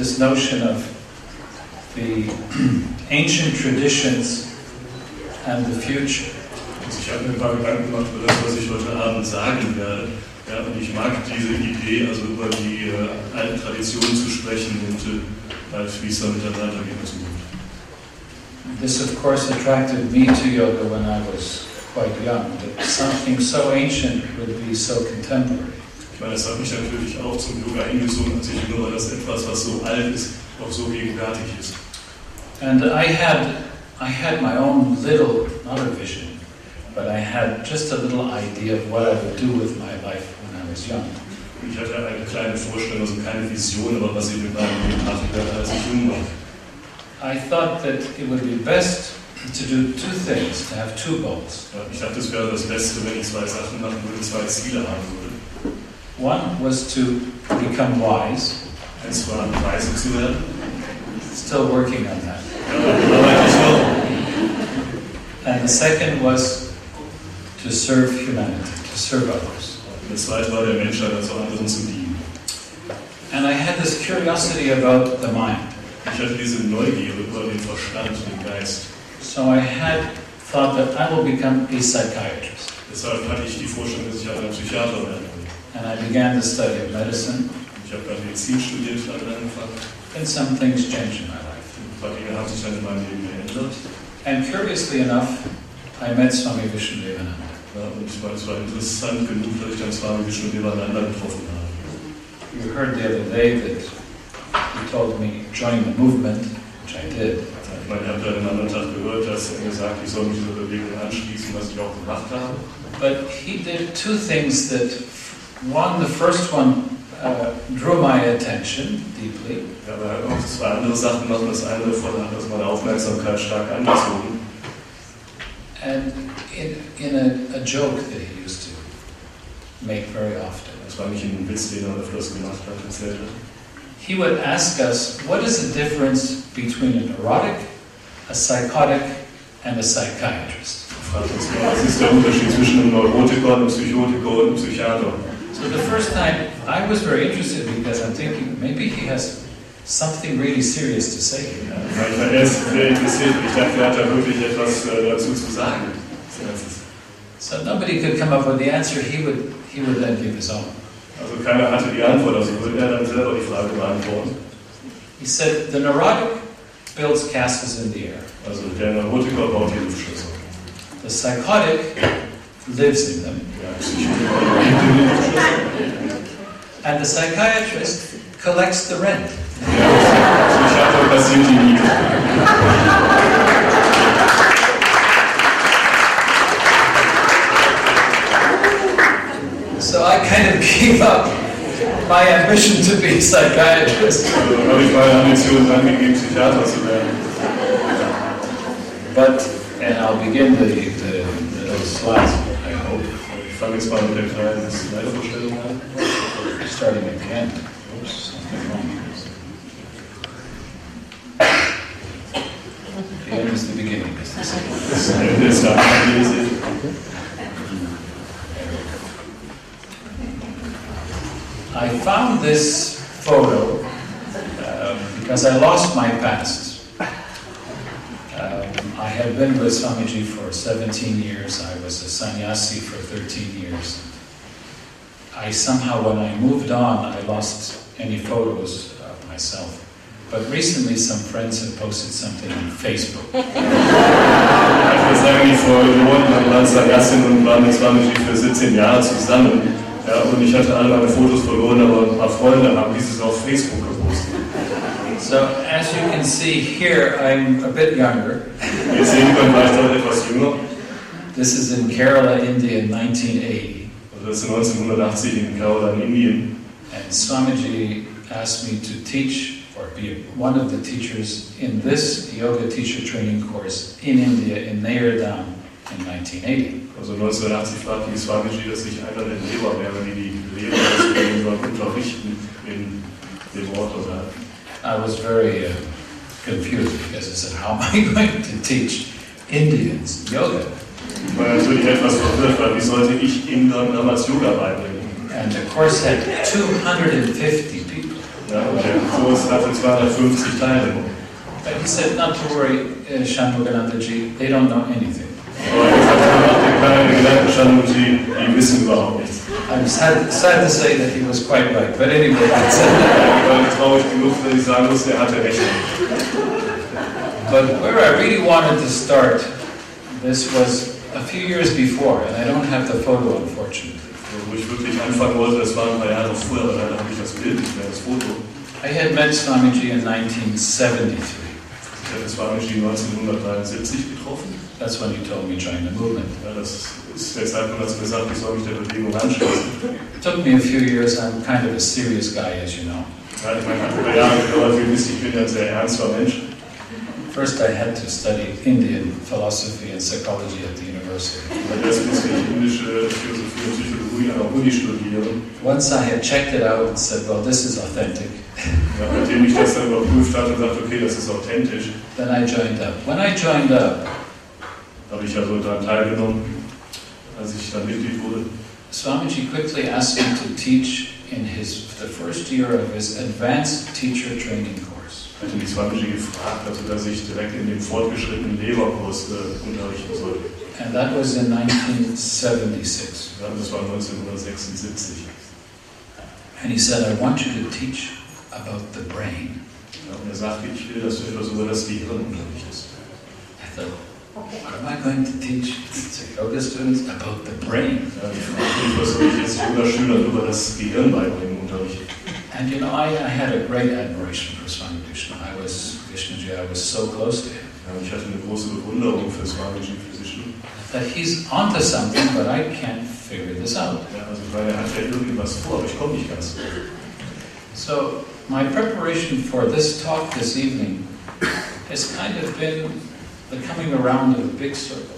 this, notion of the ancient traditions and the future. Ich habe mir ein paar Gedanken gemacht über das, was ich heute Abend sagen werde. Ja, und ich mag diese Idee, also über die äh, alten Traditionen zu sprechen und äh, halt, wie es damit dann weitergeht in Zukunft. This, of course, attracted me to yoga when I was quite young, that something so ancient would be so contemporary. Ich meine, das hat mich natürlich auch zum Yoga hingezogen, als ich nur, dass etwas, was so alt ist, auch so gegenwärtig ist. And I had, I had my own little, not a vision, but I had just a little idea of what I would do with my life when I was young. Ich hatte eine kleine Vorstellung, also keine Vision, aber was ich mit meinem Leben machen werde, als ich jung war. I thought that it would be best to do two things, to have two goals. Ja, ich dachte, es wäre das Beste, wenn ich zwei Sachen machen würde, zwei Ziele haben würde. One was to become wise, Eins war, weise zu werden. still working on that. Ja, arbeite ich noch. And the second was to serve humanity, to serve others. Das zweite war, der Menschheit, also anderen zu dienen. And I had this curiosity about the mind. Ich hatte diese Neugier über den Verstand, den Geist. So I had thought that I will become a psychiatrist. Deshalb hatte ich die Vorstellung, dass ich ein Psychiater werden will. And I began the study of medicine, Ich habe dann Medizin studiert, dann angefangen. and some things changed in my life. Ein paar Dinge haben sich dann in meinem Leben geändert. And curiously enough, I met Swami Vishnudevananda. Ja, und ich war, es war interessant genug, dass ich dann Swami Vishnu Devananda getroffen habe. You heard the other day that he told me join the movement, which I did. Ich meine, ihr habt ja den anderen Tag gehört, dass er gesagt ich soll mich dieser Bewegung anschließen, was ich auch gemacht habe. But he did two things that, one, the first one uh, drew my attention deeply, Ja, aber er auch zwei andere Sachen gemacht. Das eine davon hat also meine Aufmerksamkeit stark angezogen. and in, in a, a joke that he used to make very often. Das war nicht ein Witz, den er öfters gemacht hat, erzählt. He would ask us, what is the difference between a neurotic, a psychotic, and a psychiatrist? Er fragt uns was ist der Unterschied zwischen einem Neurotiker, einem Psychotiker und einem Psychiater? So the first time I was very interested because I'm thinking maybe he has something really serious to say. Ja, ich war erst sehr interessiert ich dachte, er hat da wirklich etwas dazu zu sagen. So nobody could come up with the answer. He would he would then give his own. Also keiner hatte die Antwort, also würde er dann selber die Frage beantworten. He said the neurotic builds castles in the air. Also der Neurotiker baut die Luftschlösser. The psychotic lives in them, Der And the psychiatrist collects the rent. So I kind of gave up my ambition to be a psychiatrist. But, and I'll begin the, the, the slides, Jetzt mal mit der kleinen Slidervorstellung an. starting end. Oops, something wrong here. The end is the beginning, as they say. Das Ende ist der Anfang, wie ihr seht. I found this photo um, because I lost my past. I had been with Swamiji for 17 years. I was a sannyasi for 13 years. I somehow, when I moved on, I lost any photos of myself. But recently, some friends have posted something on Facebook. Ich war eigentlich vor Monaten als Sannyasin und war mit Swamiji für 17 Jahre zusammen. Ja, und ich hatte alle meine Fotos verloren, aber ein paar Freunde haben dieses auf Facebook gepostet. So, as you can see here, I'm a bit younger. Ihr sehen könnt, war ich dort etwas jünger. This is in Kerala, India, in 1980. Also das ist 1980 in Kerala in Indien. And Swamiji asked me to teach or be one of the teachers in this yoga teacher training course in India in Neyyar Dam in 1980. Also 1980 fragte ich Swamiji, dass ich einer der Lehrer wäre, die die Lehrer ausbilden unterrichten in dem Ort. I was very uh, confused because I said, How am I going to teach Indians yoga? Ich war natürlich etwas verwirrt, weil wie sollte ich Indern damals Yoga beibringen? And the course had 250 people. Ja, und der Kurs hatte 250 Teilnehmer. But he said, not to worry, uh, Shanmuganandaji, they don't know anything. Aber er dir keine Gedanken, Shanmuji, die wissen überhaupt nichts. I'm sad, sad to say that he was quite right, but anyway, that's it. Ich war traurig genug, dass ich sagen muss, er hatte recht. But where I really wanted to start, this was a few years before, and I don't have the photo, unfortunately. Wo ich wirklich anfangen wollte, das war ein paar Jahre vorher, aber leider habe ich das Bild nicht mehr, das Foto. I had met Swamiji in 1973. Ich hatte Swamiji 1973 getroffen. That's when he told me join the movement. Ja, das ist der Zeitpunkt, als gesagt ich soll mich der Bewegung anschließen. It took me a few years. I'm kind of a serious guy, as you know. Ja, ich meine, über Jahre gedauert, wie wisst, ich bin ja ein sehr ernster Mensch. First, I had to study Indian philosophy and psychology at the university. Erst musste ich indische Philosophie und Psychologie an der Uni studieren. Once I had checked it out and said, well, this is authentic, Ja, nachdem ich das dann überprüft hatte und sagte, okay, das ist authentisch, then I joined up. When I joined up, habe ich also daran teilgenommen, als ich wurde. Swamiji quickly asked me to teach in his the first year of his advanced teacher training course. hatte mich Swamiji gefragt, also dass ich direkt in dem fortgeschrittenen Lehrerkurs äh, unterrichten sollte. And that was in 1976. Ja, das war 1976. And he said, I want you to teach about the brain. Ja, und er sagte, ich will, dass du etwas über das Gehirn unterrichtest. I thought, what am I going to teach to yoga students about the brain? Ja, ich fragte mich, was soll ich jetzt Yoga-Schülern über das Gehirn beibringen im Unterricht? And you know, I, I had a great admiration for Swami Vishnu. I was, Vishnuji, I was so close to him. Ich hatte eine große Bewunderung für Swamiji Physician. That he's onto something, but I can't figure this out. Ja, also weil er hat ja irgendwas vor, aber ich komme nicht ganz. So, my preparation for this talk this evening has kind of been the coming around of a big circle.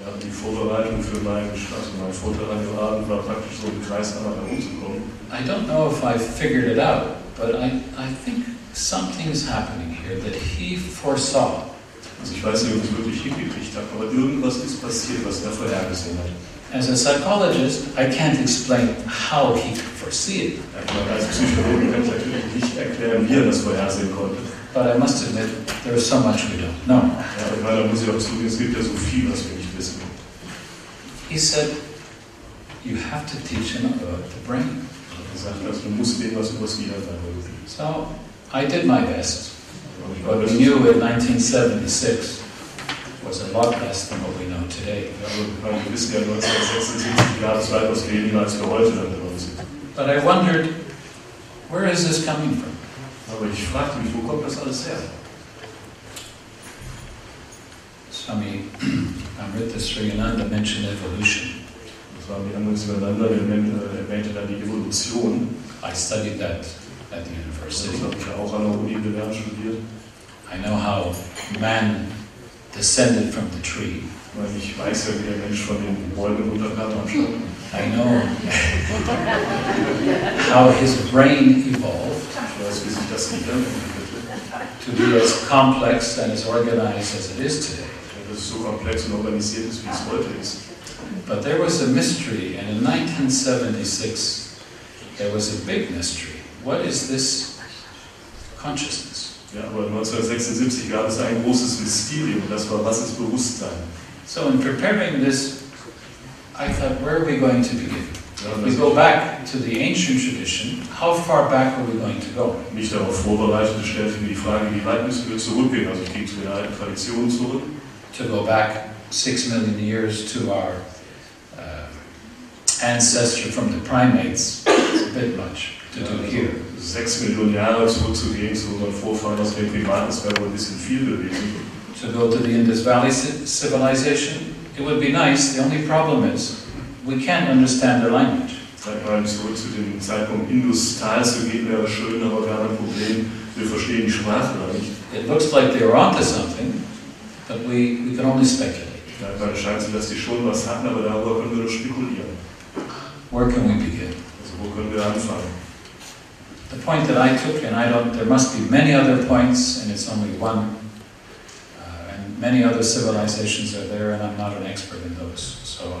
Ja, die Vorbereitung für meinen, also mein Vortrag an dem Abend war praktisch so im Kreis einmal herumzukommen. I don't know if I figured it out, but I, I think something's happening here that he foresaw. Also ich weiß nicht, ob ich es wirklich hingekriegt habe, aber irgendwas ist passiert, was er vorhergesehen hat. As a psychologist, I can't explain how he could foresee it, als Psychologe kann ich natürlich nicht erklären, wie er das vorhersehen konnte. But I must admit there is so much we don't know. He said, You have to teach him about the brain. So I did my best. What we knew in 1976 was a lot less than what we know today. Ja, aber ich meine, wir wissen ja 1976 Jahre es weitaus weniger, als wir heute dann drin. But I wondered, where is this coming from? Aber ich fragte mich, wo kommt das alles her? Swami Amrita Sriyananda mentioned evolution. Das waren die anderen zueinander, erwähnte, erwähnte dann die Evolution. I studied that at the Das university. habe ich auch an der Uni gelernt, studiert. I know how man descended from the tree. Weil ich weiß ja, wie der Mensch von den Bäumen runterkam am Stamm. I know how his brain evolved Ich weiß, wie sich das Gehirn entwickelte. to be as complex and as organized as it is today. So komplex und organisiert ist, wie es heute ist. But there was a mystery, and in 1976, there was a big mystery. What is this consciousness? Ja, aber 1976 gab es ein großes Mysterium, das war, was ist Bewusstsein? So, in preparing this, I thought, where are we going to begin? We go back to the ancient tradition, how far back are we going to go? mich darauf vorbereitete, stellte mir die Frage, wie weit müssen wir zurückgehen? Also ich ging zu den alten Traditionen zurück. To go back six million years to our uh, ancestor from the primates, it's a bit much to do here. Sechs Millionen Jahre zurückzugehen zu unseren Vorfahren aus den Primaten, das wäre wohl ein bisschen viel gewesen. To go to the Indus Valley civilization, it would be nice. The only problem is we can't understand their language. Sag mal, zurück zu dem Zeitpunkt Industal zu gehen wäre schön, aber wir haben ein Problem, wir verstehen die Sprache da nicht. It looks like they were onto something, but we, we can only speculate. Es scheint so, dass die schon was hatten, aber darüber können wir nur spekulieren. Where can we begin? Also wo können wir anfangen? The point that I took, and I don't, there must be many other points, and it's only one, uh, and many other civilizations are there, and I'm not an expert in those. So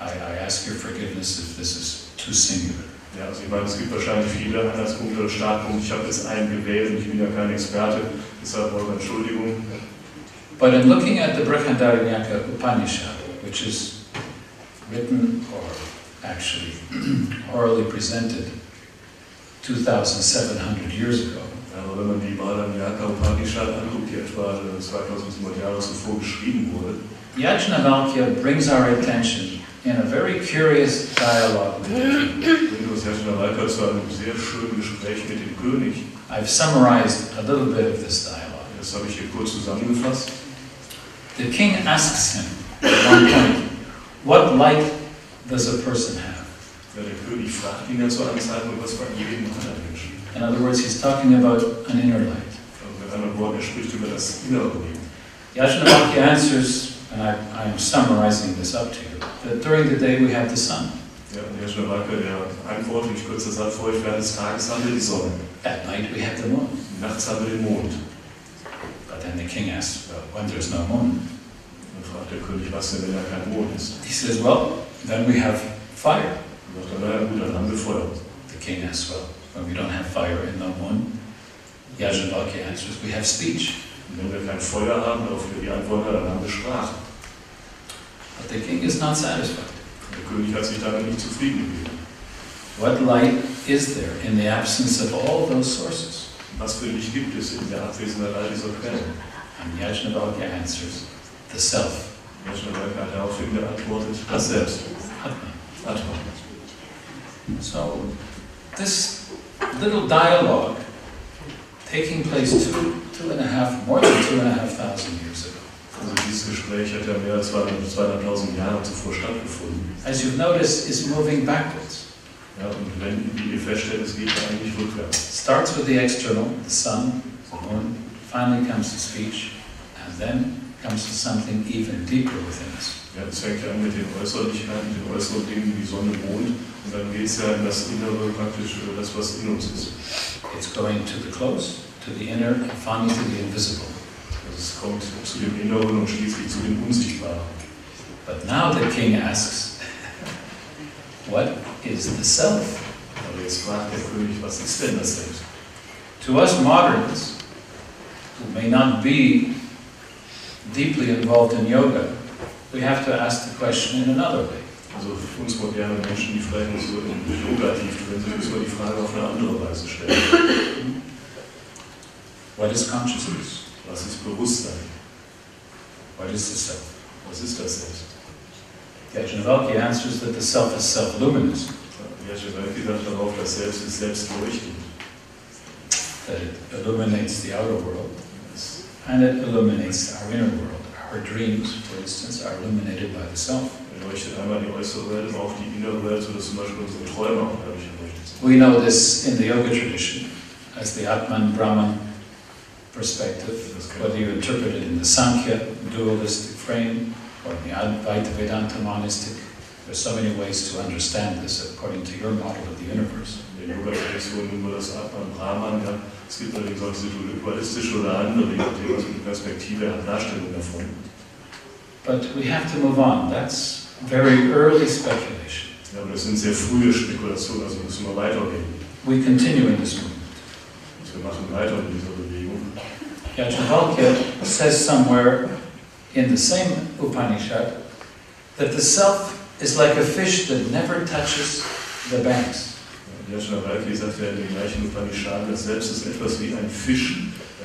I, I ask your forgiveness if this is too singular. Ja, also ich meine, es gibt wahrscheinlich viele Anhaltspunkte oder Startpunkte. Ich habe jetzt einen gewählt und ich bin ja kein Experte, deshalb eure Entschuldigung. But in looking at the Brihadaranyaka Upanishad, which is written or actually orally presented 2,700 years ago, Aber wenn man die Upanishad anguckt, die etwa 2700 Jahre zuvor geschrieben wurde, Yajnavalkya brings our attention in a very curious dialogue with the king. bringt uns Yajnavalkya zu einem sehr schönen Gespräch mit dem König. I've summarized a little bit of this dialogue. Das habe ich hier kurz zusammengefasst. The king asks him at one point, What light does a person have? Ja, der König fragt ihn ja zu einem Zeitpunkt, was bei jedem anderen Menschen. In other words, he's talking about an inner light. Also mit anderen Worten, er spricht über das. Yajnavalkya answers, and I, I'm summarizing this up to you, that during the day we have the sun. Ja, und Yajnavalkya, der antwortet, ich kürze das ab vor euch, während des Tages haben wir die Sonne. At night we have the moon. Nachts haben wir den Mond. But then the king asks, well, when there's no moon? Dann fragt der König, was denn, wenn da kein Mond ist? He says, well, then we have fire. Sagt er, gut, dann haben wir Feuer. The king asks, well, when we don't have fire and no moon? Yajnavalkya answers, we have speech. Wenn wir kein Feuer haben, darauf die Antwort, dann haben wir Sprache. But the king is not satisfied. Der König hat sich damit nicht zufrieden gegeben. What light is there in the absence of all those sources? Was für Licht gibt es in der Abwesenheit all dieser Quellen? And Yajnavalkya answers, the self, Yajnavalkya hat daraufhin geantwortet, das Selbst. Atman. Atman. So, this little dialogue taking place two, two and a half, more than two and a half thousand years ago. Also dieses Gespräch hat ja mehr als 200.000 Jahre zuvor stattgefunden. As you've noticed, is moving backwards. Ja, und wenn, wie ihr feststellt, es geht eigentlich rückwärts. Starts with the external, the sun, the moon, finally comes to speech, and then comes to something even deeper within us. Ja, es fängt ja an mit den Äußerlichkeiten, den äußeren Dingen wie Sonne, Mond, und dann geht es ja in das Innere praktisch, äh, das, was in uns ist. It's going to the close, to the inner, and finally to the invisible. Also es kommt zu dem Inneren und schließlich zu dem Unsichtbaren. But now the king asks, what is the self? Aber jetzt fragt der König, was ist denn das Selbst? To us moderns, who may not be deeply involved in yoga, we have to ask the question in another way. Also für uns moderne Menschen, die vielleicht nicht so im Yoga tief drin sind, müssen wir die Frage auf eine andere Weise stellen. What is consciousness? Was ist Bewusstsein? What is the self? Was ist das Selbst? Yajnavalkya answers that the self is self-luminous, Yashivalki sagt darauf, das Selbst ist selbstleuchtend. that it illuminates the outer world, Es and it illuminates our inner world. Our dreams, for instance, are illuminated by the self. leuchtet einmal die äußere Welt auch die innere Welt, sodass zum Beispiel unsere Träume auch dadurch erleuchtet sind. We know this in the yoga tradition as the Atman Brahman perspective, whether you interpret it in the Sankhya dualistic frame or in the Advaita Vedanta monistic. There's so many ways to understand this according to your model of the universe. In der Yoga-Tradition nehmen wir das Atman Brahman. Ja. Es gibt allerdings auch diese dualistische oder andere, nachdem, was Perspektive hat, Darstellung davon. But we have to move on. That's very early speculation. Ja, aber das sind sehr frühe Spekulationen, also müssen wir weitergehen. We continue in this movement. Also wir machen weiter in dieser Bewegung. Yajnavalkya says somewhere in the same Upanishad that the self is like a fish that never touches the banks. Yashnavalki sagt ja in den gleichen Upanishaden, das Selbst ist etwas wie ein Fisch,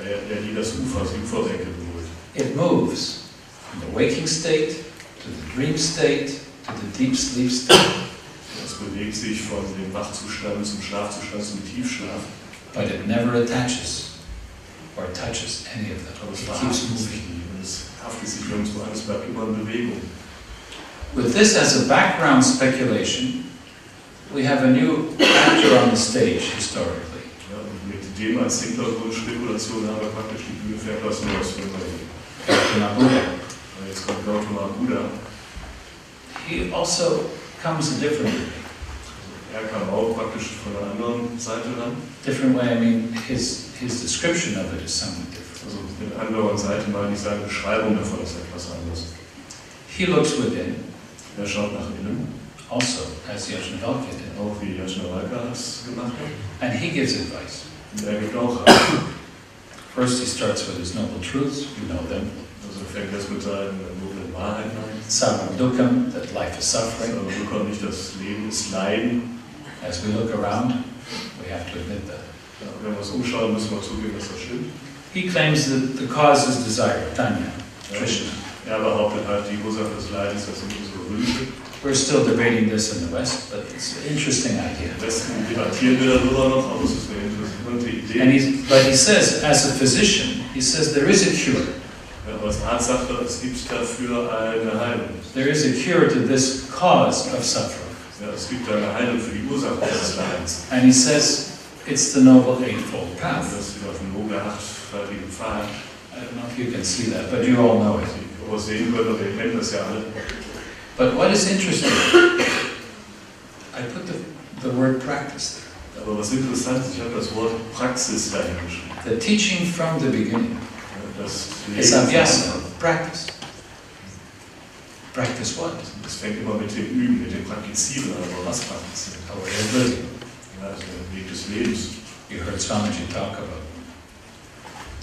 der, nie das Ufer, die Uferbänke berührt. It moves from the waking state to the dream state to the deep sleep state, Es bewegt sich von dem Wachzustand zum Schlafzustand zum Tiefschlaf. but it never attaches or touches any of them. Aber es It keeps sich moving. nie es haftet sich nirgendwo an, es bleibt immer in Bewegung. With this as a background speculation, we have a new actor on the stage historically. Ja, und mit dem als Hintergrundspekulation haben wir praktisch die Bühne für etwas Neues für Neues. Gautama Buddha. Und jetzt kommt Gautama Buddha. He also comes a different way. Er kam auch praktisch von der anderen Seite ran. Different way, I mean, his, his description of it is somewhat different. Also mit anderer Seite meine ich seine Beschreibung davon ist etwas anders. He looks within, Er schaut nach innen. also, as Yajnavalkya did. auch wie Yajnavalkya es gemacht hat. And he gives advice. Und er gibt auch. First, he starts with his noble truths, you know them. Also fängt es mit seinen noblen Wahrheiten an. Samam dukkam, that life is suffering. Wir bekommen nicht das Leben ist Leiden. As we look around, we have to admit that. Wenn wir uns umschauen, müssen wir zugeben, dass das stimmt. He claims that the cause is desire, tanha, trishna. Er behauptet halt, die Ursache des Leidens, das sind unsere Wünsche. We're still debating this in the West, but it's an interesting idea. Im Westen debattieren wir darüber noch, aber es ist eine interessante Idee. And he, but he says, as a physician, he says there is a cure. Ja, aber als Arzt sagt er, es gibt dafür eine Heilung. There is a cure to this cause of suffering. Ja, es gibt eine Heilung für die Ursache des Leidens. And he says it's the Noble Eightfold Path. das ist auf dem Noble achtfaltigen Pfad. I don't know if you can see that, but you all know it. Die wir sehen wir kennen das ja alle. But what is interesting, I put the, the word practice there. Aber was interessant ist, ich habe das Wort Praxis dahin geschrieben. The teaching from the beginning Das is abhyasa, practice. Practice what? Das fängt immer mit dem Üben, mit dem Praktizieren an, aber was praktizieren? Er A way of living. Ja, das ist der Weg des Lebens. You heard Swamiji talk about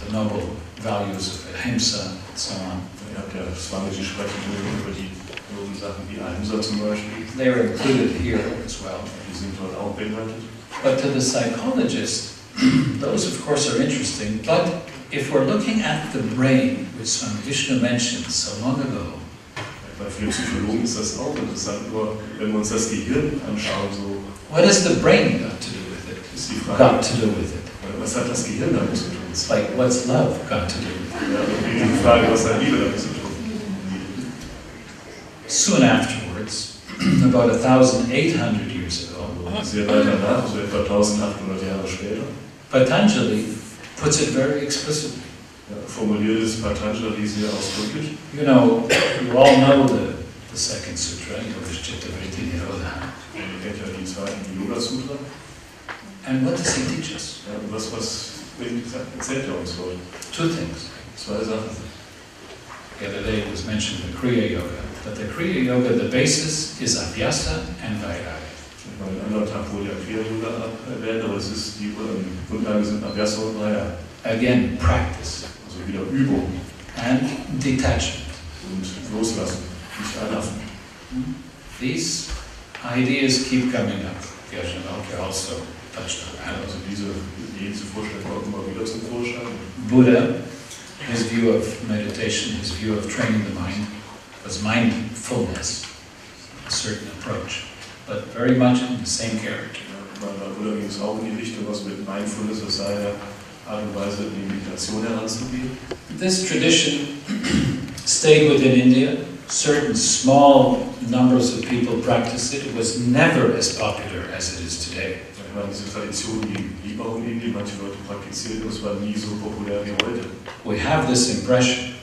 the noble values of ahimsa and so on. Ja Swamiji sprechen über die noblen Sachen wie Ahimsa zum Beispiel. They are included here as well. Die sind dort auch beinhaltet. But to the psychologist, those of course are interesting. But if we're looking at the brain, which Swami Vishnu mentioned so long ago, Bei vielen Psychologen ist das auch interessant, nur wenn wir uns das Gehirn anschauen, so what has the brain got to do with it? Got to do with it. was hat das Gehirn damit zu tun? It's like, what's love got to do with it? Ja, und die Frage, was hat Liebe damit zu tun? Soon afterwards, about 1,800 years ago, ah, Sehr weit danach, so etwa 1800 Jahre später, Patanjali puts it very explicitly. formuliert es Patanjali sehr ausdrücklich. You know, you all know the, the second sutra, Yogashchitta Vritti Nirodha. Ihr kennt ja die zweiten Yoga Sutra. And what does he teach us? Uh, ja, was, was erzählt uns heute? Two things. Zwei Sachen. The other day it was mentioned the Kriya Yoga. But the Kriya Yoga, the basis is Abhyasa and Vairagya. Ich meine, einen anderen Tag wurde ja Kriya Yoga erwähnt, aber es ist die Grundlage sind Abhyasa und Maya. Again, practice Also wieder Übung and detachment. und Loslassen, einlassen. These ideas keep coming up. Yajnavalkya also touched on that. Also diese Ideen zuvor kommen immer wieder zum Vorschein. Buddha, his view of meditation, his view of training the mind, was mindfulness, a certain approach, but very much in the same character. Bei Buddha ging es auch in die Richtung, was mit Mindfulness, das sei eine Art und Weise, die Meditation heranzugehen. This tradition stayed within India. Certain small numbers of people practiced it. It was never as popular as it is today. Ich diese Tradition, blieb auch in Indien, manche Leute praktizieren, das war nie so populär wie heute. We have this impression,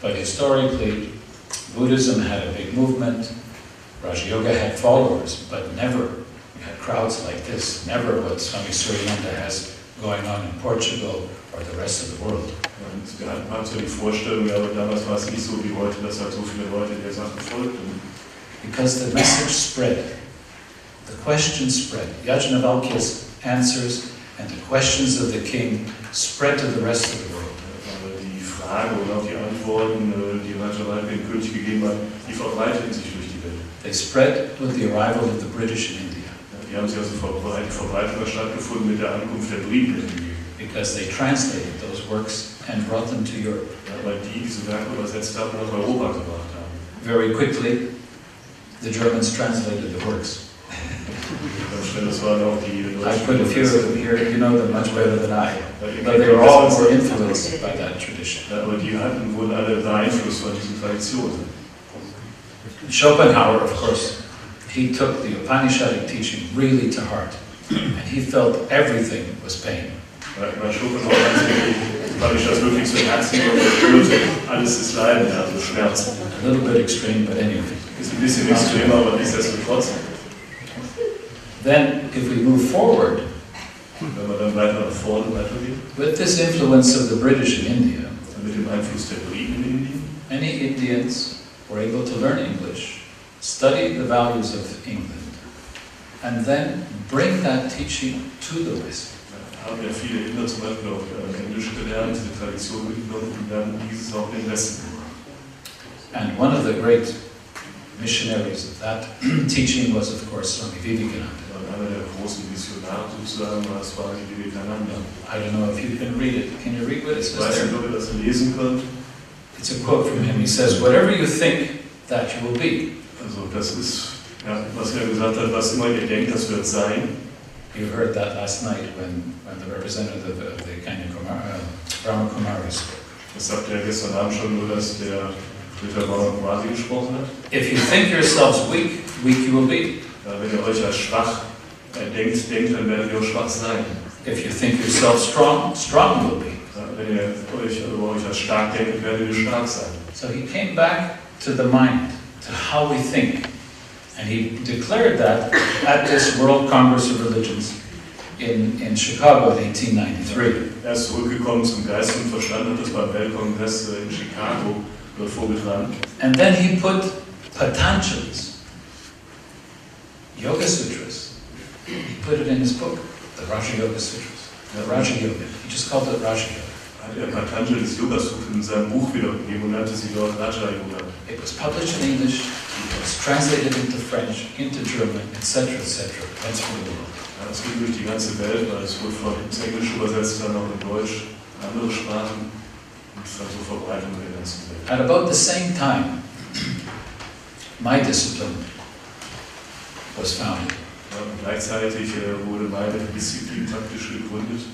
but historically, Buddhism had a big movement. Raja Yoga had followers, but never had crowds like this. Never what Swami Suryananda has going on in Portugal or the rest of the world. Und wir hatten manche die Vorstellung, ja, aber damals war es nicht so wie heute, dass halt so viele Leute der Sache folgten. Because the message spread, the question spread. Yajnavalkya's answers and the questions of the king spread to the rest of the world. Aber die Frage und auch die Antworten, äh, die Rajavalkya dem König gegeben hat, die verbreiteten sich durch die Welt. They spread with the arrival of the British in India Die haben sich also verbreitet, Verbreitung stattgefunden mit der Ankunft der Briten in Indien. because they translated those works and brought them to Europe. Ja, weil die diese Werke übersetzt haben und nach Europa gebracht haben. Very quickly, the Germans translated the works. Ganz schnell, das waren auch die I put a few of them here, you know them much better than I. But they were all were influenced by that tradition. Ja, aber die hatten, wurden alle beeinflusst von diesen Traditionen. Schopenhauer, of course, he took the Upanishadic teaching really to heart. And he felt everything was pain. Weil bei Schopenhauer ganz ich das wirklich zu Herzen und alles ist Leiden, also Schmerz. A little bit extreme, but anyway. Ist ein bisschen aber nichtsdestotrotz. Then, if we move forward, Wenn man dann weiter nach vorne weitergeht, with this influence of the British in India, mit dem Einfluss der Briten in Indien, many Indians were able to learn English, study the values of England, and then bring that teaching to the West. Haben ja viele Inder zum Beispiel auch äh, Englisch gelernt, diese Tradition mitgenommen und dann dieses auch den Westen. And one of the great missionaries of that teaching was, of course, Swami Vivekananda. Und einer der großen Missionare sozusagen war Swami Vivekananda. I don't know if you can read it. Can you read what it says there? ob ihr das lesen könnt. It's a quote from him. He says, Whatever you think, that you will be. Also das ist, ja, was er gesagt hat, was immer ihr denkt, das wird sein. You heard that last night when, when the representative of the Kenya Kumar, uh, Brahma Kumaris spoke. Das sagt er gestern Abend schon nur, dass der Ritter Bauer quasi gesprochen hat. If you think yourselves weak, weak you will be. Ja, wenn ihr euch als schwach äh, denkt, denkt, dann werdet ihr auch schwach sein. If you think yourselves strong, strong you will be. Ja, wenn ihr euch, über euch als stark denkt, werdet ihr stark sein. So he came back to the mind, to how we think. And he declared that at this World Congress of Religions in, in Chicago in 1893. Er ist zurückgekommen zum Geist und Verstand, hat das beim Weltkongress äh, in Chicago vorgetragen. And then he put Patanjali's Yoga Sutras. He put it in his book, the Raja Yoga Sutras. The Raja Yoga. He just called it Raja Yoga. Hat er Patanjali's Yoga Sutra in seinem Buch wiedergegeben und nannte sie dort Raja Yoga. It was published in English, it was translated into French, into German, etc., etc. Went through the world. Ja, das ging durch die ganze Welt, weil es wurde von ins Englische übersetzt, dann auch in Deutsch, andere Sprachen und es so Verbreitung in der ganzen Welt. At about the same time, my discipline was founded. Ja, und gleichzeitig äh, wurde meine Disziplin praktisch gegründet.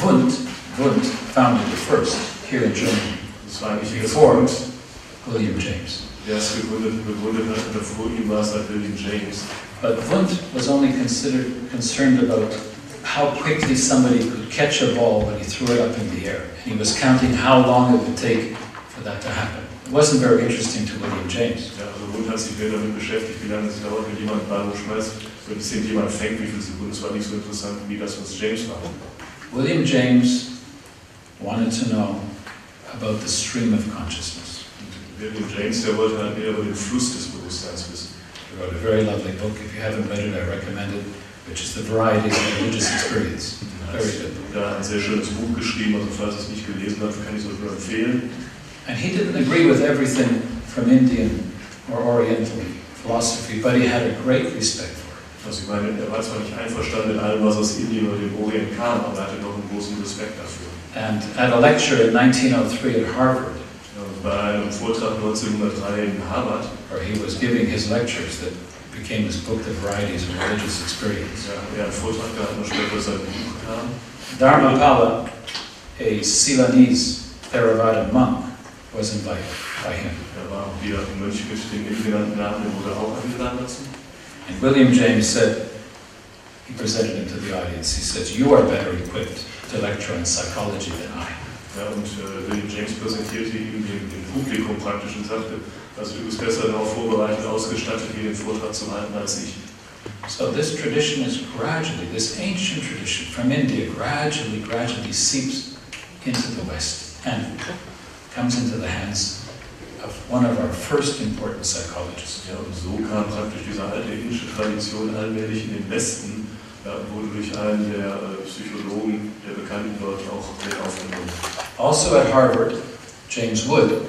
Wundt, Wundt founded it first here in Germany, Das war eigentlich Before. William James. Der es would have, hat, und vor ihm war es halt William James. But Wundt was only considered, concerned about how quickly somebody could catch a ball when he threw it up in the air. And he was counting how long it would take for that to happen. It wasn't very interesting to William James. Ja, also Wundt hat sich mehr damit beschäftigt, wie lange es dauert, wenn jemand einen Ball hochschmeißt, wenn es jemand fängt, wie viele Sekunden. Das war nicht so interessant wie das, was James war. William James wanted to know about the stream of consciousness. Und William James, der wollte halt mehr über den Fluss des Bewusstseins wissen. He wrote a very lovely book. If you haven't read it, I recommend it, which is The Varieties of Religious Experience. Very good. Er hat ein sehr schönes Buch geschrieben, also falls es nicht gelesen habt, kann ich es euch nur empfehlen. And he didn't agree with everything from Indian or Oriental philosophy, but he had a great respect for it. Also ich meine, er war zwar nicht einverstanden mit allem, was aus Indien oder dem Orient kam, aber er hatte doch einen großen Respekt dafür. And at a lecture in 1903 at Harvard, Ja, und bei einem Vortrag 1903 in Harvard, where he was giving his lectures that became his book, The Varieties of Religious Experience, ja, er hat Vortrag gehalten und später sein Buch. Dharmapala, a Ceylonese Theravada monk, was invited by him. Er war auch wieder ein Mönch mit dem eben genannten Namen, wurde auch eingeladen. And William James said, he presented him to the audience, he says, You are better equipped to lecture on psychology than I. Ja, und äh, William James präsentierte ihm dem, dem Publikum praktisch und sagte, also du bist besser darauf vorbereitet, ausgestattet, hier den Vortrag zu halten als ich. So this tradition is gradually, this ancient tradition from India gradually, gradually seeps into the West and comes into the hands of one of our first important psychologists. Ja, und so kam praktisch diese alte indische Tradition allmählich in den Westen, ja, wurde durch einen der äh, Psychologen, Also at Harvard, James Wood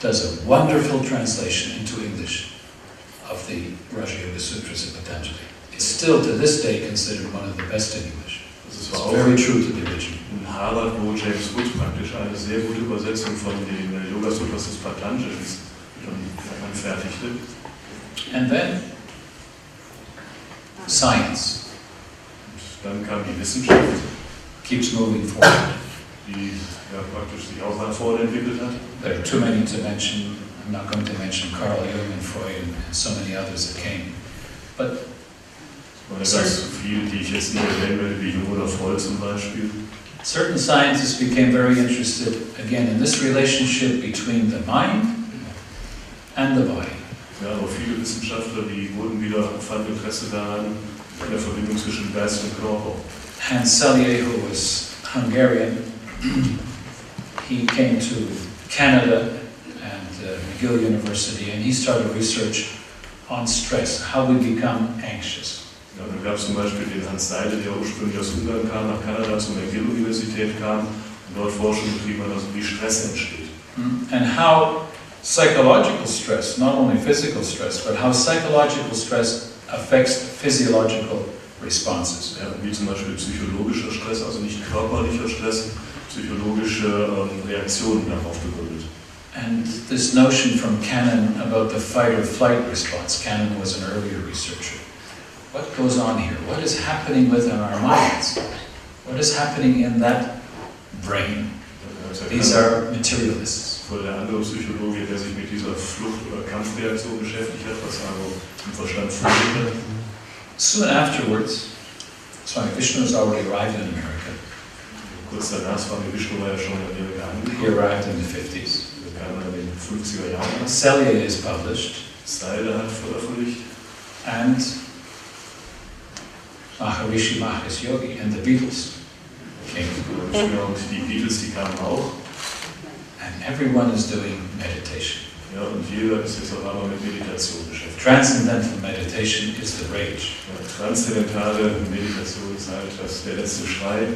does a wonderful translation into English of the Raja Yoga Sutras of Patanjali. It's still to this day considered one of the best in English. Das It's auch very true to the original. in Harvard, wo James Wood praktisch eine sehr gute Übersetzung von den äh, Yoga Sutras des Patanjalis anfertigte. And then science dann kam die Wissenschaft, keeps moving forward. Die ja, praktisch sich auch nach vorne entwickelt hat. There are too many to mention. I'm not going to mention Carl Jung and Freud and so many others that came. But Und da gab es so viele, die ich jetzt nicht erwähnen werde, wie Jung oder Freud zum Beispiel. certain scientists became very interested, again, in this relationship between the mind and the body. Ja, aber viele Wissenschaftler, die wurden wieder, fanden Interesse daran, in der Verbindung zwischen Geist und Körper. Hans Selye, who was Hungarian, he came to Canada and uh, McGill University, and he started research on stress, how we become anxious. Ja, dann gab es zum Beispiel den Hans Seide, der ursprünglich aus Ungarn kam, nach Kanada zur McGill-Universität kam und dort Forschung betrieben hat, also wie Stress entsteht. Mm, And how psychological stress, not only physical stress, but how psychological stress affects physiological responses. Ja, wie zum Beispiel psychologischer Stress, also nicht körperlicher Stress, psychologische ähm, Reaktionen darauf begründet. And this notion from Cannon about the fight or flight response, Cannon was an earlier researcher. What goes on here? What is happening within our minds? What is happening in that brain? These are materialists. Voll der andere Psychologe, der sich mit dieser Flucht- oder Kampfreaktion beschäftigt hat, was also im Verstand vorliegt. Soon afterwards, Swami Vishnu has already arrived in America. Kurz danach, Swami Vishnu war ja schon in Amerika He angekommen. arrived in the 50s. Wir kamen in den 50er Jahren. Celia is published, Style hat veröffentlicht. and Maharishi Mahesh Yogi and the Beatles came. Und die Beatles, die kamen auch. And everyone is doing meditation. Ja, und jeder ist jetzt auch aber mit Meditation beschäftigt. Transcendental meditation is the rage. Ja, transzendentale Meditation ist halt das, der letzte Schrei.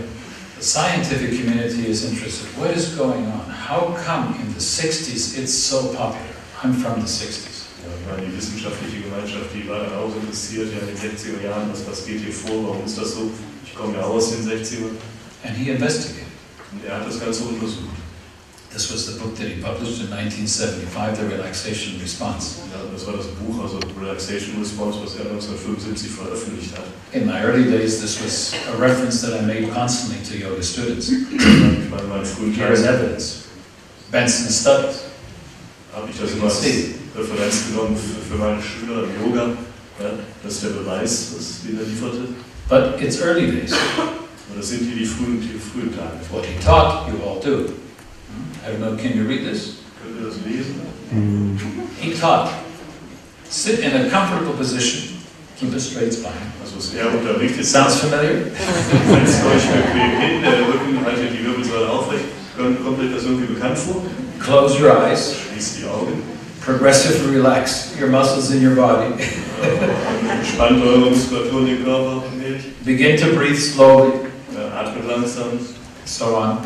The scientific community is interested. What is going on? How come in the 60s it's so popular? I'm from the 60s. Ja, die wissenschaftliche Gemeinschaft, die war dann auch interessiert, ja, in den 60er Jahren, was, was geht hier vor, warum ist das so? Ich komme ja aus den 60ern And he investigated. und er hat das Ganze untersucht. This was the book that he published in 1975, The Relaxation Response. Ja, das war das Buch, also Relaxation Response, was er 1975 veröffentlicht hat. In my early days, this was a reference that I made constantly to yoga students. Ich meine, in meinen frühen Here is evidence. Benson studies. habe ich das immer als. Referenz genommen für, meine Schüler im Yoga. Ja, das ist der Beweis, was den er lieferte. But it's early days. Und das sind hier die frühen, die frühen Tage. What he taught, you all do. I don't know, can you read this? Könnt ihr das lesen? He taught, sit in a comfortable position, keep a straight spine. Also was er unterrichtet. Sounds familiar? Setzt euch bequem hin, der Rücken haltet die Wirbelsäule aufrecht. Kommt kommt euch das irgendwie bekannt vor? Close your eyes, Schließt die Augen. progressively relax your muscles in your body. Entspannt eure Muskulatur und den Körper. Begin to breathe slowly, Atmet langsam. so on.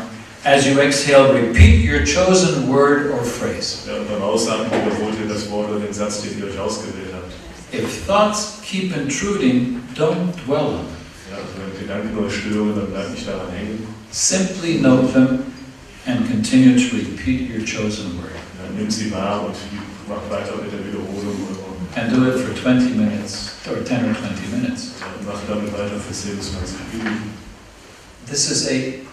As you exhale, repeat your chosen word or phrase. Beim Ausatmen wiederholt ihr das Wort oder den Satz, den ihr euch ausgewählt habt. If thoughts keep intruding, don't dwell on them. Ja, wenn Gedanken euch stören, dann bleibt nicht daran hängen. Simply note them and continue to repeat your chosen word. Dann nimmt sie wahr und macht weiter mit der Wiederholung und And do it for 20 minutes or 10 or 20 minutes. macht damit weiter für 10 bis 20 Minuten. This is a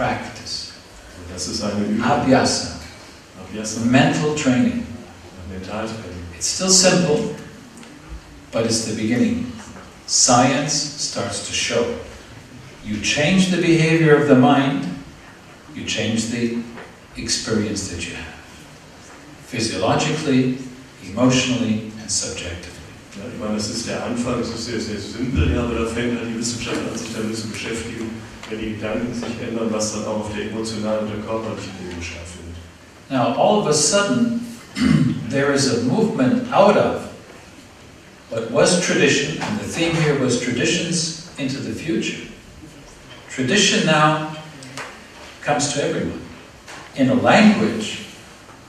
practice. Das ist eine Übung. Abhyasa, Abhyasa, mental training. Mentaltraining. It's still simple, but it's the beginning. Science starts to show. You change the behavior of the mind, you change the experience that you have. Physiologically, emotionally, and subjectively. Ja, ich meine, das ist der Anfang, es ist sehr, sehr simpel, aber da fängt halt die Wissenschaft an, sich damit zu beschäftigen, wenn die Gedanken sich ändern, was dann auch auf der emotionalen und der körperlichen Ebene stattfindet. Now, all of a sudden, there is a movement out of what was tradition, and the theme here was traditions into the future. Tradition now comes to everyone in a language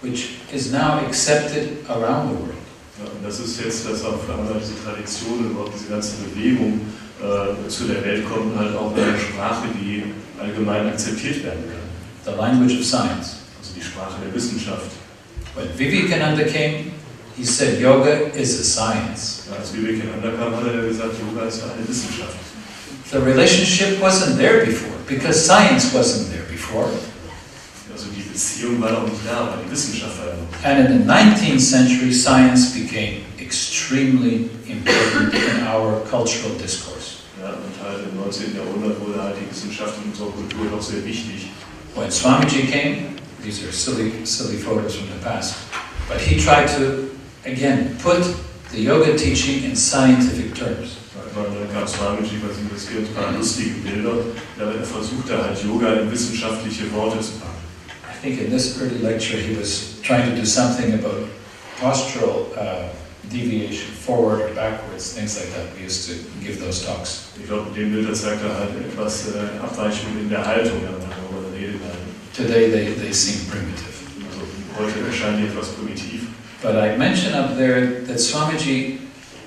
which is now accepted around the world. Ja, und das ist jetzt, dass auf einmal diese Tradition und überhaupt diese ganze Bewegung äh, zu der Welt kommt und halt auch eine Sprache, die allgemein akzeptiert werden kann. The language of science. Also die Sprache der Wissenschaft. When Vivekananda came, he said yoga is a science. Ja, als Vivekananda kam, hat er gesagt, Yoga ist eine Wissenschaft. The relationship wasn't there before because science wasn't there before. Also die Beziehung war noch nicht da, aber die Wissenschaft war noch. And in the 19th century, science became extremely important in our cultural discourse. Und halt im 19. Jahrhundert wurde halt die Wissenschaft in unserer Kultur doch sehr wichtig. When Swamiji came, these are silly, silly photos from the past, but he tried to, again, put the yoga teaching in scientific terms. Dann kam Swamiji, was ihm das hier ein paar lustige Bilder, ja, er versuchte halt Yoga in wissenschaftliche Worte zu packen. At think in this early lecture he was trying to do something about postural uh, deviation, forward or backwards, things like that. We used to give those talks. Ich glaube, dem Bild zeigt er halt etwas äh, Abweichungen in der Haltung, ja, worüber redet. Today they, they seem primitive. Also heute erscheinen die etwas primitiv. But I mentioned up there that Swamiji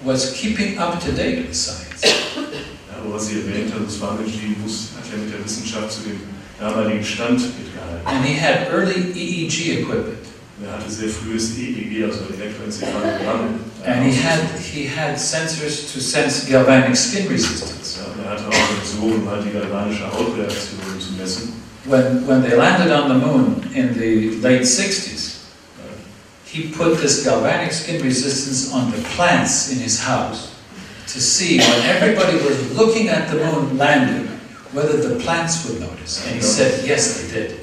was keeping up to date with science. Ja, aber was Sie erwähnt haben, Swamiji muss, hat ja mit der Wissenschaft zu dem damaligen Stand mitgehalten. And he had early EEG equipment. Er hatte sehr frühes EEG, also Elektroenzephalogramm. And he had, he had sensors to sense galvanic skin resistance. Ja, er hatte auch Sensoren, um halt die galvanische Hautreaktion zu messen. When, when they landed on the moon in the late 60s, he put this galvanic skin resistance on the plants in his house to see when everybody was looking at the moon landing whether the plants would notice. And he said, yes, they did.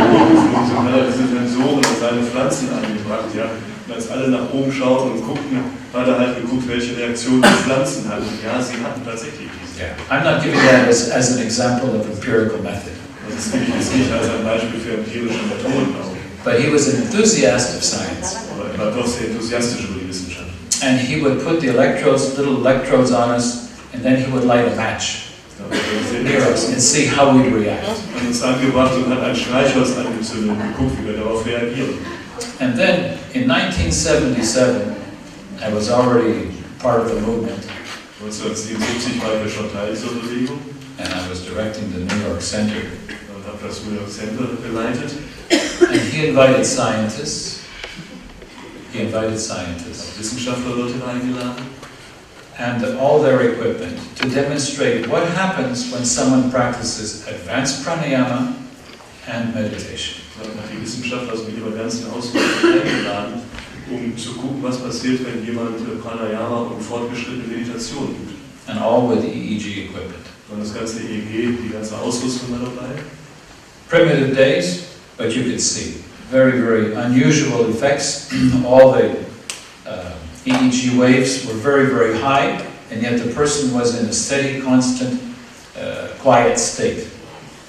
Diese Sensoren an seine Pflanzen angebracht, ja. Und als alle nach oben schauten und guckten, hat er halt geguckt, welche Reaktion die Pflanzen hatten. Ja, sie hatten tatsächlich diese. Yeah. I'm not giving that as, as an example of empirical method, Das jetzt nicht als ein Beispiel für empirische Methoden auf. but he was an enthusiast of science. Aber er war doch sehr enthusiastisch über die Wissenschaft. And he would put the electrodes, little electrodes on us, and then he would light a match Da hat near us sehr and see how we'd react. hat uns angebracht und hat ein Streichholz angezündet und geguckt, wie wir darauf reagieren. And then in 1977, I was already part of the movement, 1977 war ich ja schon Teil dieser Bewegung and I was directing the New York Center. und habe das New York Center geleitet. And he invited scientists. He invited scientists Wissenschaftler dorthin eingeladen. And all their equipment to demonstrate what happens when someone practices advanced pranayama and meditation. Die Wissenschaftler mit ihrer ganzen Ausrüstung eingeladen, um zu gucken, was passiert, wenn jemand äh, Pranayama und fortgeschrittene Meditation übt. And all with EEG equipment. Und das ganze EEG, die ganze Ausrüstung war dabei. Primitive days, but you could see very, very unusual effects. all the EEG waves were very, very high, and yet the person was in a steady, constant, uh, quiet state.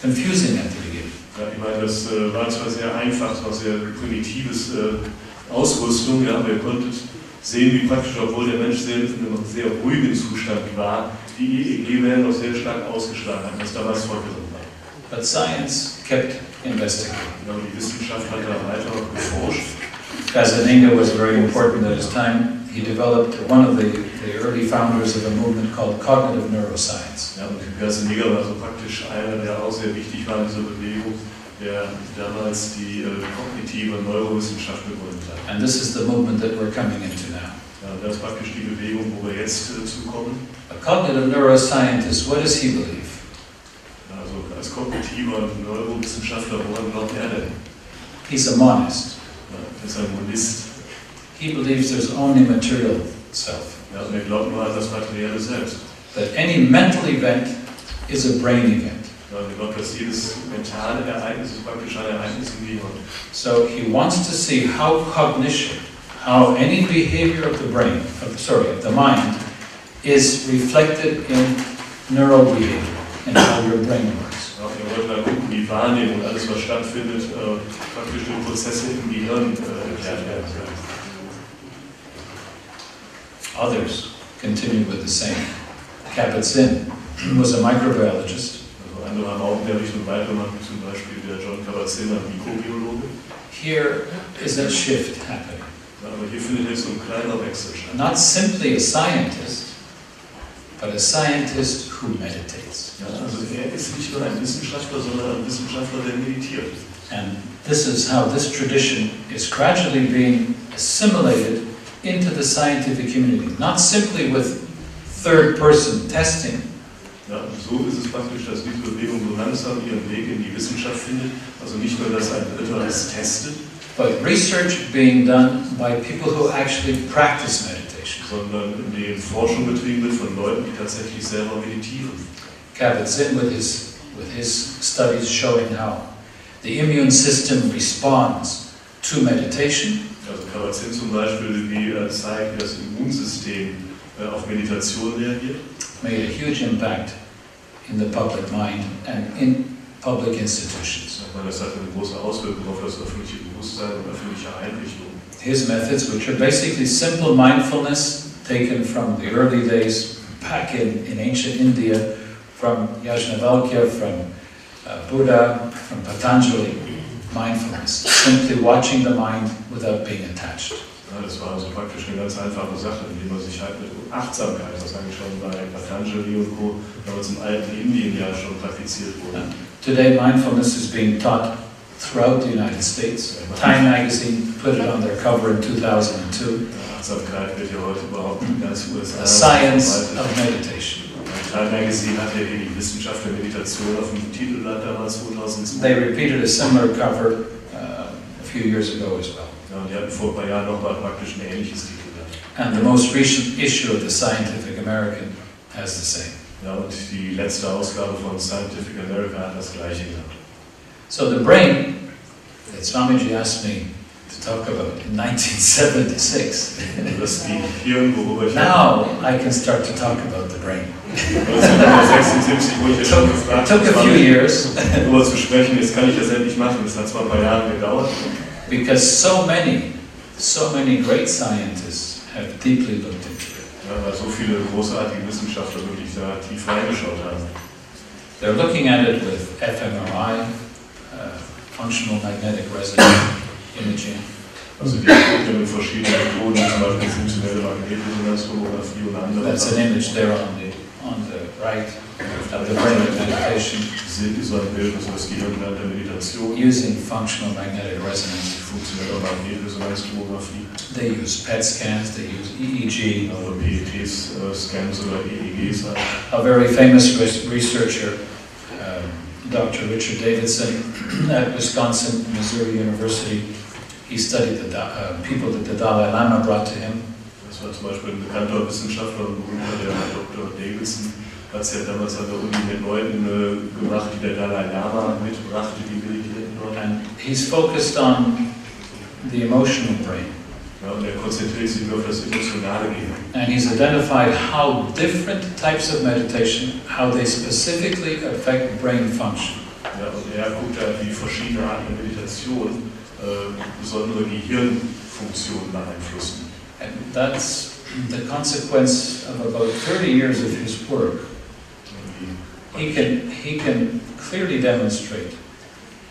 Confusing at the beginning. Ja, ich meine, das äh, war zwar sehr einfach, es war sehr primitives äh, Ausrüstung, ja, aber ihr konntet sehen, wie praktisch, obwohl der Mensch sehr in einem sehr ruhigen Zustand war, die EEG-Wellen noch sehr stark ausgeschlagen hat, was damals fortgesetzt war. But science kept investigating. Ja, die Wissenschaft hat da weiter geforscht. Was very important at his time. He developed one of the, the early founders of a movement called cognitive neuroscience. Ja, und war so praktisch einer, der auch sehr wichtig war in dieser Bewegung, der damals die äh, kognitive Neurowissenschaft hat. And this is the movement that we're coming into now. Ja, das ist praktisch die Bewegung, wo wir jetzt äh, zukommen. A cognitive neuroscientist, what does he believe? Also als kognitiver Neurowissenschaftler, woran glaubt er denn? He's a monist. Ja, er ist ein Monist. He believes there's only material self. Ja, und glaubt nur an das Materielle selbst. That any mental event is a brain event. Ja, und dass jedes mentale Ereignis ist praktisch ein Ereignis im Gehirn. So he wants to see how cognition, how any behavior of the brain, of, sorry, of the mind, is reflected in neural behavior and how your brain works. Ja, er wollte mal gucken, wie Wahrnehmung und alles, was stattfindet, äh, praktisch durch Prozesse im Gehirn äh, erklärt werden. Others continued with the same. Kabat-Zinn was a microbiologist. Here is a shift happening. Not simply a scientist, but a scientist who meditates. And this is how this tradition is gradually being assimilated into the scientific community. Not simply with third person testing, Ja, so ist es praktisch, dass diese Bewegung so langsam ihren Weg in die Wissenschaft findet. Also nicht nur, dass ein Dritter es testet, but research being done by people who actually practice meditation. sondern in dem Forschung betrieben wird von Leuten, die tatsächlich selber meditieren. Kabat-Zinn with his, with his studies showing how the immune system responds to meditation, Also Kabat-Zinn zum Beispiel, wie er zeigt, wie das Immunsystem äh, auf Meditation reagiert. made a huge impact in the public mind and in public institutions. Das hat eine große Auswirkung auf das öffentliche Bewusstsein und öffentliche Einrichtungen. His methods, which are basically simple mindfulness taken from the early days back in, in ancient India, from Yajnavalkya, from uh, Buddha, from Patanjali, mindfulness, simply watching the mind without being attached. Ja, das war also praktisch eine ganz einfache Sache, man sich halt mit Achtsamkeit, was eigentlich schon bei Patanjali und Co. damals im alten Indien ja schon praktiziert wurde. Today, mindfulness is being taught throughout the United States. Time magazine put it on their cover in 2002. Achtsamkeit wird ja heute überhaupt in ganz USA The science of meditation. Time Magazine hat ja die Wissenschaft der Meditation auf dem Titelblatt damals 2002. They repeated a similar cover uh, a few years ago as well. Ja, die hatten vor ein paar Jahren nochmal praktisch ein ähnliches Titelblatt. And the most recent issue of the Scientific American has the same. Ja, und die letzte Ausgabe von Scientific America hat das gleiche gehabt. So the brain that Swamiji asked me to talk about 1976, Also das Gehirn, worüber ich now I can start to talk about the brain. 1976, wo ich ja schon It took a few years darüber zu sprechen, jetzt kann ich das endlich machen. Das hat zwar ein paar Jahre gedauert, because so many, so many great scientists have deeply looked into it. ja, weil so viele großartige Wissenschaftler wirklich da tief reingeschaut haben. They're looking at it with fMRI, uh, functional magnetic resonance imaging, Also die gucken mit verschiedenen Methoden, zum Beispiel funktionelle Magnetresonanztomographie und andere that's an image there on the, on the right of the brain of meditation, so ein Bild, also das Gehirn während der Meditation, using functional magnetic resonance. funktionelle Magnetresonanztomographie, They use PET scans, they use EEG. also PETs, äh, Scans oder EEGs. A very famous researcher, um, Dr. Richard Davidson at Wisconsin Missouri University, he studied the uh, people that the Dalai Lama brought to him. Das war zum Beispiel ein bekannter Wissenschaftler und berühmter, der Dr. Davidson, hat es ja damals an der Uni mit Leuten äh, gemacht, die der Dalai Lama mitbrachte, die Meditierten dort. And he's focused on the emotional brain. Ja, und er konzentriert sich nur auf das emotionale Gehirn. And he's identified how different types of meditation, how they specifically affect brain function. Ja, und er guckt halt, wie verschiedene Arten der Meditation besondere Gehirnfunktionen beeinflussen. And that's the consequence of about 30 years of his work. He can, he can clearly demonstrate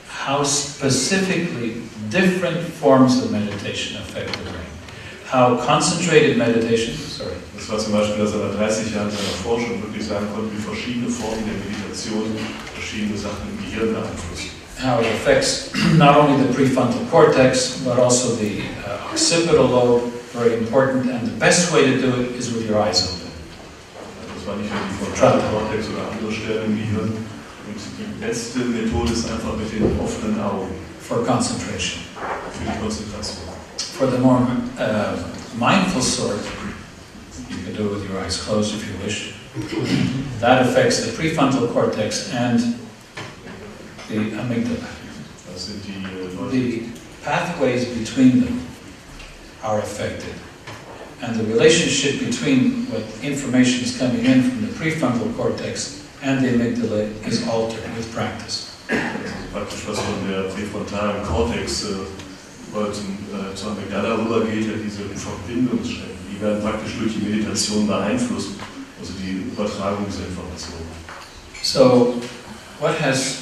how specifically different forms of meditation affect the brain. How concentrated meditation, sorry, Das war zum Beispiel, dass er nach 30 Jahren seiner Forschung wirklich sagen konnte, wie verschiedene Formen der Meditation verschiedene Sachen im Gehirn beeinflussen. How it affects not only the prefrontal cortex, but also the uh, occipital lobe, very important, and the best way to do it is with your eyes open. Das war nicht nur die Frontalkortex oder andere Stellen im Gehirn. Und die beste Methode ist einfach mit den offenen Augen for concentration. für die Konzentration. For the more uh, mindful sort, you can do it with your eyes closed if you wish. That affects the prefrontal cortex and the amygdala. Äh, The uh, pathways between them are affected. And the relationship between what information is coming in from the prefrontal cortex and the amygdala is altered with practice. praktisch was von der präfrontalen Kortex äh, über zum, äh, zur Amygdala rübergeht, ja, diese Verbindungsstellen, die werden praktisch durch die Meditation beeinflusst, also die Übertragung dieser Informationen. So, what has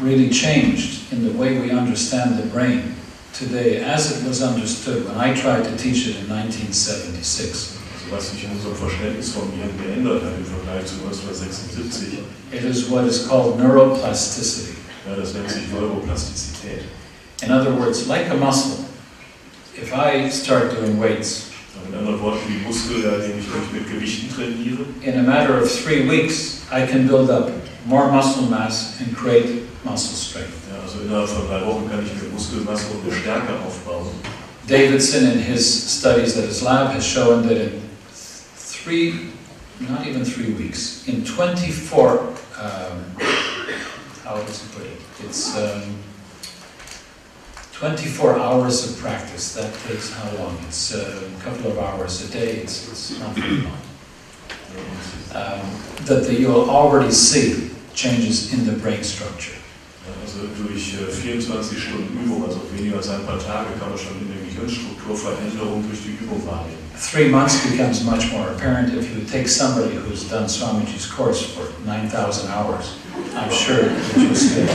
really changed in the way we understand the brain today as it was understood when I tried to teach it in 1976? Also was sich in unserem Verständnis vom Gehirn geändert hat im Vergleich zu 1976, It is what is called neuroplasticity. ja, das nennt sich Neuroplastizität. In other words, like a muscle, if I start doing weights, Mit anderen Worten, die Muskel, ja, den ich mit Gewichten trainiere, in a matter of three weeks, I can build up more muscle mass and create muscle strength. ja, also innerhalb von drei Wochen kann ich mir Muskelmasse und eine Stärke aufbauen. Davidson, in his studies at his lab, has shown that in three, not even three weeks, in 24, um, how does he put it? It's um, 24 hours of practice. That takes how long? It's uh, a couple of hours a day. It's, it's not very long. Um, that the, you'll already see changes in the brain structure. Also durch äh, 24 Stunden Übung, also weniger als ein paar Tage, kann man schon in der Gehirnstruktur Veränderungen durch die Übung wahrnehmen. Three months becomes much more apparent if you take somebody who's done Swamiji's course for 9,000 hours. I'm sure that you'll see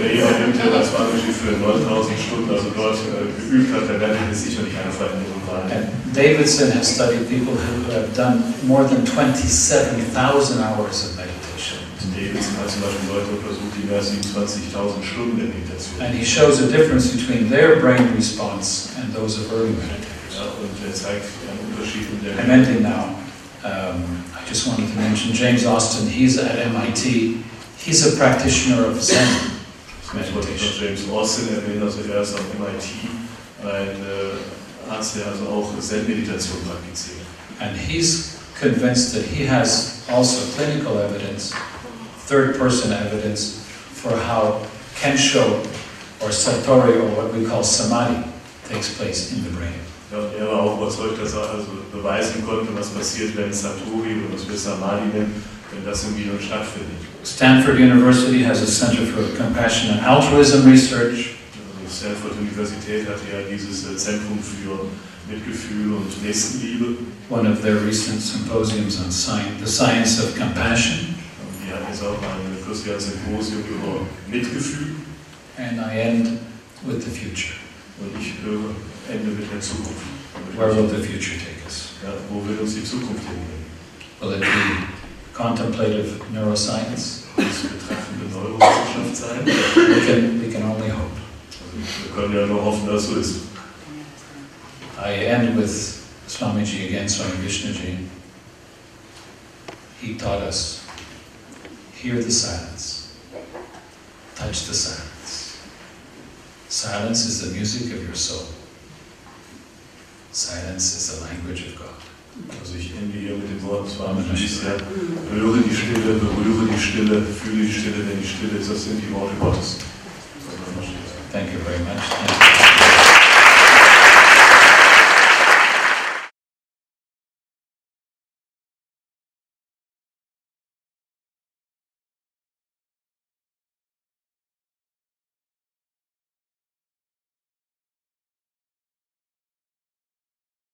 jemand nimmt, das Swamiji für 9000 Stunden also dort äh, geübt hat, dann werdet ihr sicherlich eine Veränderung wahrnehmen. Davidson has studied people who have done more than 27,000 hours of And he shows a difference between their brain response and those of early meditators. Er zeigt einen Unterschied in der I'm ending now. Um, I just wanted to mention James Austin, he's at MIT. He's a practitioner of Zen meditation. James Austin erwähnen, also er ist am MIT ein Arzt, der also auch Zen-Meditation praktiziert. And he's convinced that he has also clinical evidence, third person evidence, for how Kensho or Satori or what we call Samadhi takes place in the brain. Und er war auch überzeugt, dass er also beweisen konnte, was passiert, wenn Satori oder was wir Samadhi nennen, wenn das im Gehirn stattfindet. Stanford University has a Center for Compassion and Altruism Research. Also Stanford Universität hat ja dieses äh, Zentrum für Mitgefühl und Nächstenliebe. One of their recent symposiums on science, the science of compassion. Und die hatten jetzt auch ein kürzlich Symposium über Mitgefühl. And I end with the future. Und ich äh, ende mit der Zukunft. Where will the future take us? Ja, wo wird uns die Zukunft? Will it be contemplative neuroscience? Das betreffende Neurowissenschaft sein. We can, we can only hope. Also wir können ja nur hoffen, dass so ist. I end with Swamiji again, Swami Vishnuji. He taught us hear the silence, touch the silence. Silence is the music of your soul. Silence is the language of God. Also ich ende hier mit den Worten Swami ja, höre die Stille, berühre die Stille, fühle die Stille, denn die Stille ist, das sind die Worte Gottes. Thank you very much.